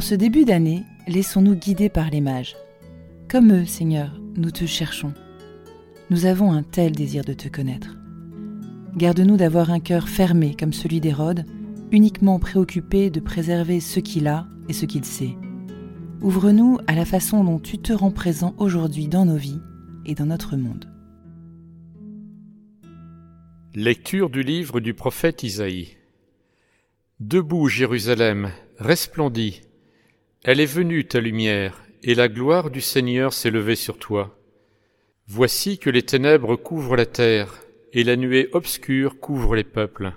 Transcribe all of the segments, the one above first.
En ce début d'année, laissons-nous guider par les mages. Comme eux, Seigneur, nous te cherchons. Nous avons un tel désir de te connaître. Garde-nous d'avoir un cœur fermé comme celui d'Hérode, uniquement préoccupé de préserver ce qu'il a et ce qu'il sait. Ouvre-nous à la façon dont tu te rends présent aujourd'hui dans nos vies et dans notre monde. Lecture du livre du prophète Isaïe. Debout, Jérusalem, resplendis, elle est venue ta lumière, et la gloire du Seigneur s'est levée sur toi. Voici que les ténèbres couvrent la terre, et la nuée obscure couvre les peuples.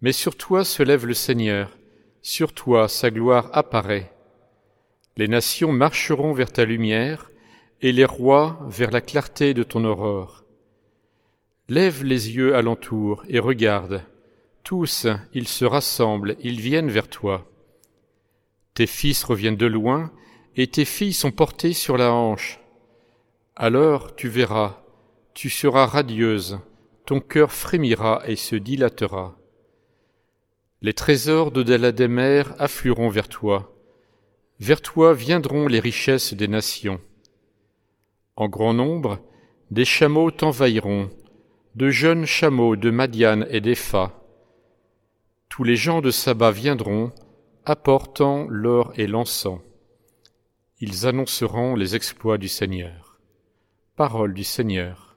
Mais sur toi se lève le Seigneur, sur toi sa gloire apparaît. Les nations marcheront vers ta lumière, et les rois vers la clarté de ton aurore. Lève les yeux alentour et regarde. Tous, ils se rassemblent, ils viennent vers toi. Tes fils reviennent de loin, et tes filles sont portées sur la hanche. Alors tu verras, tu seras radieuse, ton cœur frémira et se dilatera. Les trésors de des mers afflueront vers toi. Vers toi viendront les richesses des nations. En grand nombre, des chameaux t'envahiront, de jeunes chameaux de Madiane et d'Epha. Tous les gens de Saba viendront, apportant l'or et l'encens. Ils annonceront les exploits du Seigneur. Parole du Seigneur.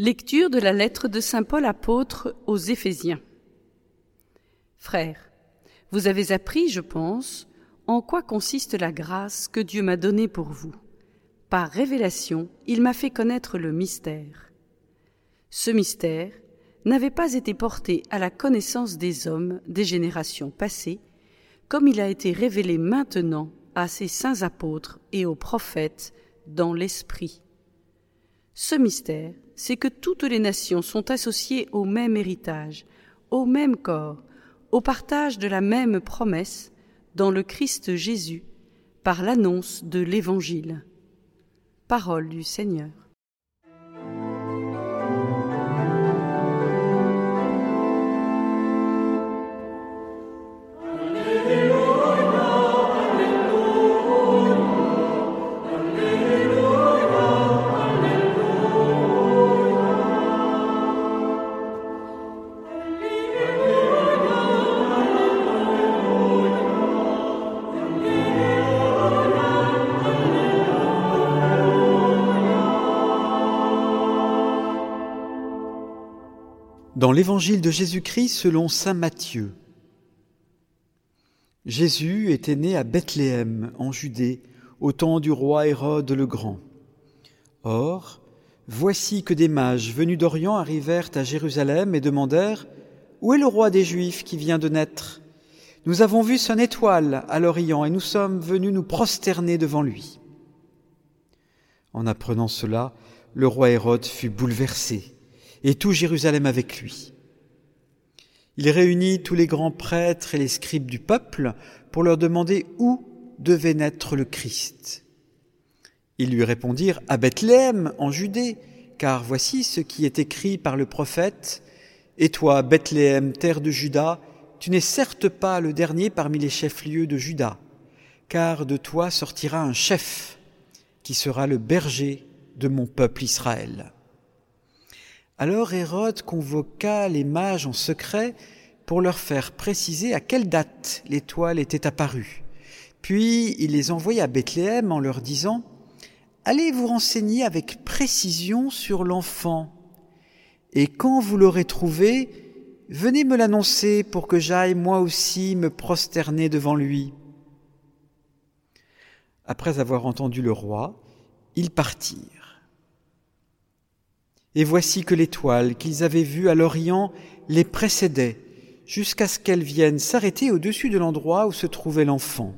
Lecture de la lettre de Saint Paul apôtre aux Éphésiens. Frères, vous avez appris, je pense, en quoi consiste la grâce que Dieu m'a donnée pour vous. Par révélation, il m'a fait connaître le mystère. Ce mystère n'avait pas été porté à la connaissance des hommes des générations passées, comme il a été révélé maintenant à ses saints apôtres et aux prophètes dans l'Esprit. Ce mystère, c'est que toutes les nations sont associées au même héritage, au même corps, au partage de la même promesse dans le Christ Jésus par l'annonce de l'Évangile. Parole du Seigneur. Dans l'évangile de Jésus-Christ selon Saint Matthieu, Jésus était né à Bethléem, en Judée, au temps du roi Hérode le Grand. Or, voici que des mages venus d'Orient arrivèrent à Jérusalem et demandèrent Où est le roi des Juifs qui vient de naître? Nous avons vu son étoile à l'Orient et nous sommes venus nous prosterner devant lui. En apprenant cela, le roi Hérode fut bouleversé et tout Jérusalem avec lui. Il réunit tous les grands prêtres et les scribes du peuple pour leur demander où devait naître le Christ. Ils lui répondirent à Bethléem, en Judée, car voici ce qui est écrit par le prophète. Et toi, Bethléem, terre de Juda, tu n'es certes pas le dernier parmi les chefs-lieux de Juda, car de toi sortira un chef qui sera le berger de mon peuple Israël. Alors Hérode convoqua les mages en secret pour leur faire préciser à quelle date l'étoile était apparue. Puis il les envoya à Bethléem en leur disant Allez vous renseigner avec précision sur l'enfant, et quand vous l'aurez trouvé, venez me l'annoncer pour que j'aille moi aussi me prosterner devant lui. Après avoir entendu le roi, ils partirent. Et voici que l'étoile qu'ils avaient vue à l'Orient les précédait, jusqu'à ce qu'elle vienne s'arrêter au-dessus de l'endroit où se trouvait l'enfant.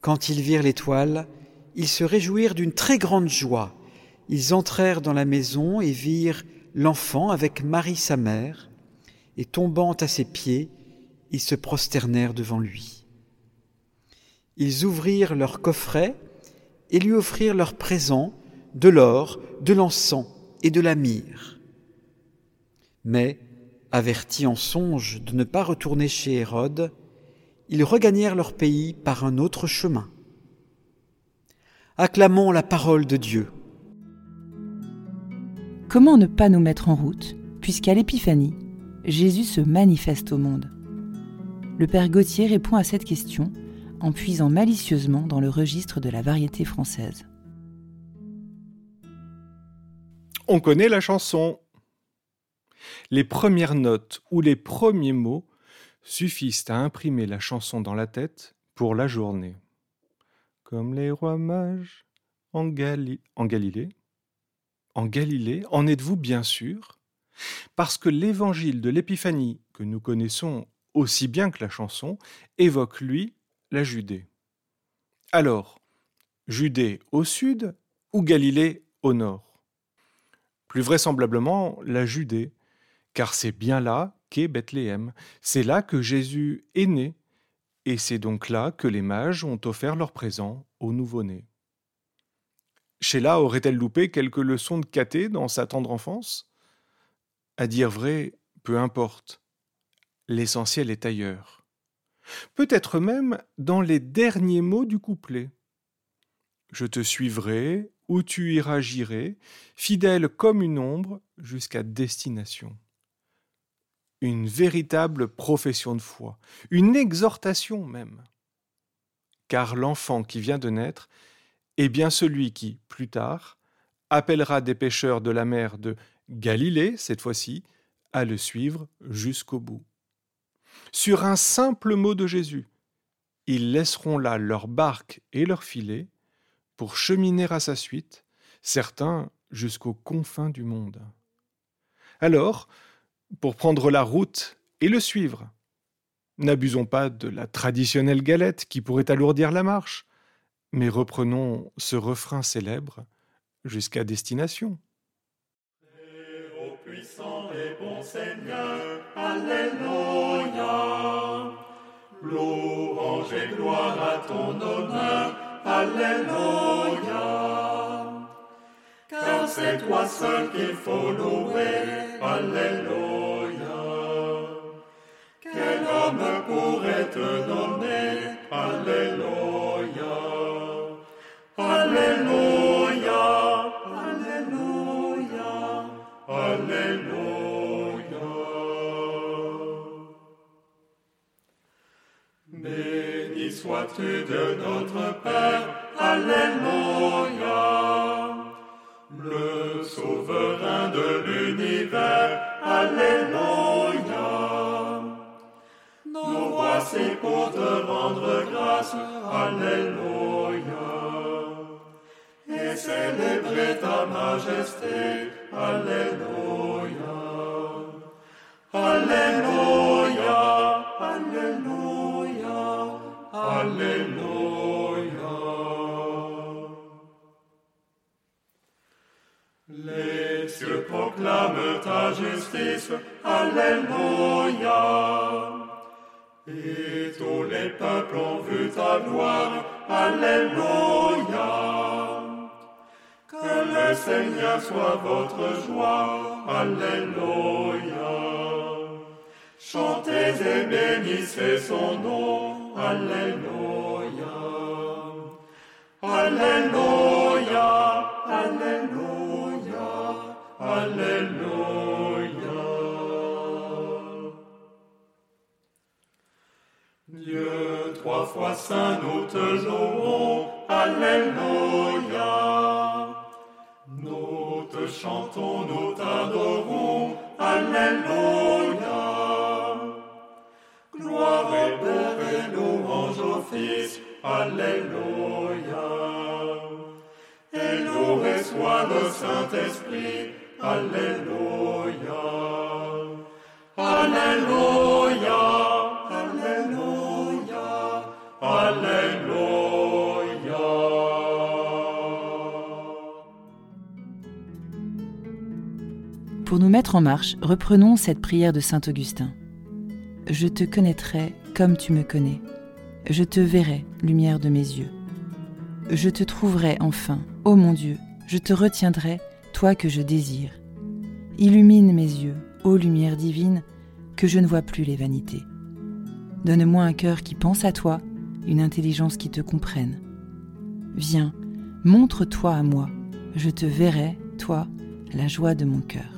Quand ils virent l'étoile, ils se réjouirent d'une très grande joie. Ils entrèrent dans la maison et virent l'enfant avec Marie sa mère, et tombant à ses pieds, ils se prosternèrent devant lui. Ils ouvrirent leur coffret et lui offrirent leurs présents, de l'or, de l'encens et de la myrrhe. Mais, avertis en songe de ne pas retourner chez Hérode, ils regagnèrent leur pays par un autre chemin. Acclamons la parole de Dieu. Comment ne pas nous mettre en route, puisqu'à l'Épiphanie, Jésus se manifeste au monde? Le Père Gauthier répond à cette question en puisant malicieusement dans le registre de la variété française. On connaît la chanson. Les premières notes ou les premiers mots suffisent à imprimer la chanson dans la tête pour la journée. Comme les rois mages en, Galilée. En Galilée, en êtes-vous bien sûr? Parce que l'évangile de l'Épiphanie, que nous connaissons aussi bien que la chanson, évoque, lui, la Judée. Alors, Judée au sud ou Galilée au nord? Plus vraisemblablement la Judée, car c'est bien là qu'est Bethléem, c'est là que Jésus est né, et c'est donc là que les mages ont offert leurs présents au nouveau-né. Sheila aurait-elle loupé quelques leçons de caté dans sa tendre enfance? À dire vrai, peu importe. L'essentiel est ailleurs. Peut-être même dans les derniers mots du couplet. Je te suivrai où tu iras j'irai, fidèle comme une ombre jusqu'à destination. Une véritable profession de foi, une exhortation même. Car l'enfant qui vient de naître est bien celui qui, plus tard, appellera des pêcheurs de la mer de Galilée, cette fois-ci, à le suivre jusqu'au bout. Sur un simple mot de Jésus, ils laisseront là leur barque et leur filet, pour cheminer à sa suite, certains jusqu'aux confins du monde. Alors, pour prendre la route et le suivre. N'abusons pas de la traditionnelle galette qui pourrait alourdir la marche, mais reprenons ce refrain célèbre jusqu'à destination. Alléluia. Toi seul qu'il faut louer, Alléluia. Quel homme pourrait te nommer, Alléluia. Alléluia, Alléluia, Alléluia. Béni sois-tu de notre Père, Alléluia. Souverain de l'univers, Alléluia. Nous voici pour te rendre grâce, Alléluia. Et célébrer ta majesté, Alléluia. Alléluia, Alléluia, Alléluia. Et tous les peuples ont vu ta gloire, Alléluia. Que le Seigneur soit votre joie, Alléluia. Chantez et bénissez son nom, Alléluia. Alléluia, trois fois saint, nous te louons, Alléluia. Nous te chantons, nous t'adorons, Alléluia. Gloire et Père et louange au Fils, Alléluia. Et loué soit le Saint-Esprit. Alléluia, Pour nous mettre en marche, reprenons cette prière de Saint Augustin. Je te connaîtrai comme tu me connais. Je te verrai, lumière de mes yeux. Je te trouverai enfin, ô mon Dieu, je te retiendrai, toi que je désire. Illumine mes yeux, ô lumière divine, que je ne vois plus les vanités. Donne-moi un cœur qui pense à toi, une intelligence qui te comprenne. Viens, montre-toi à moi, je te verrai, toi, la joie de mon cœur.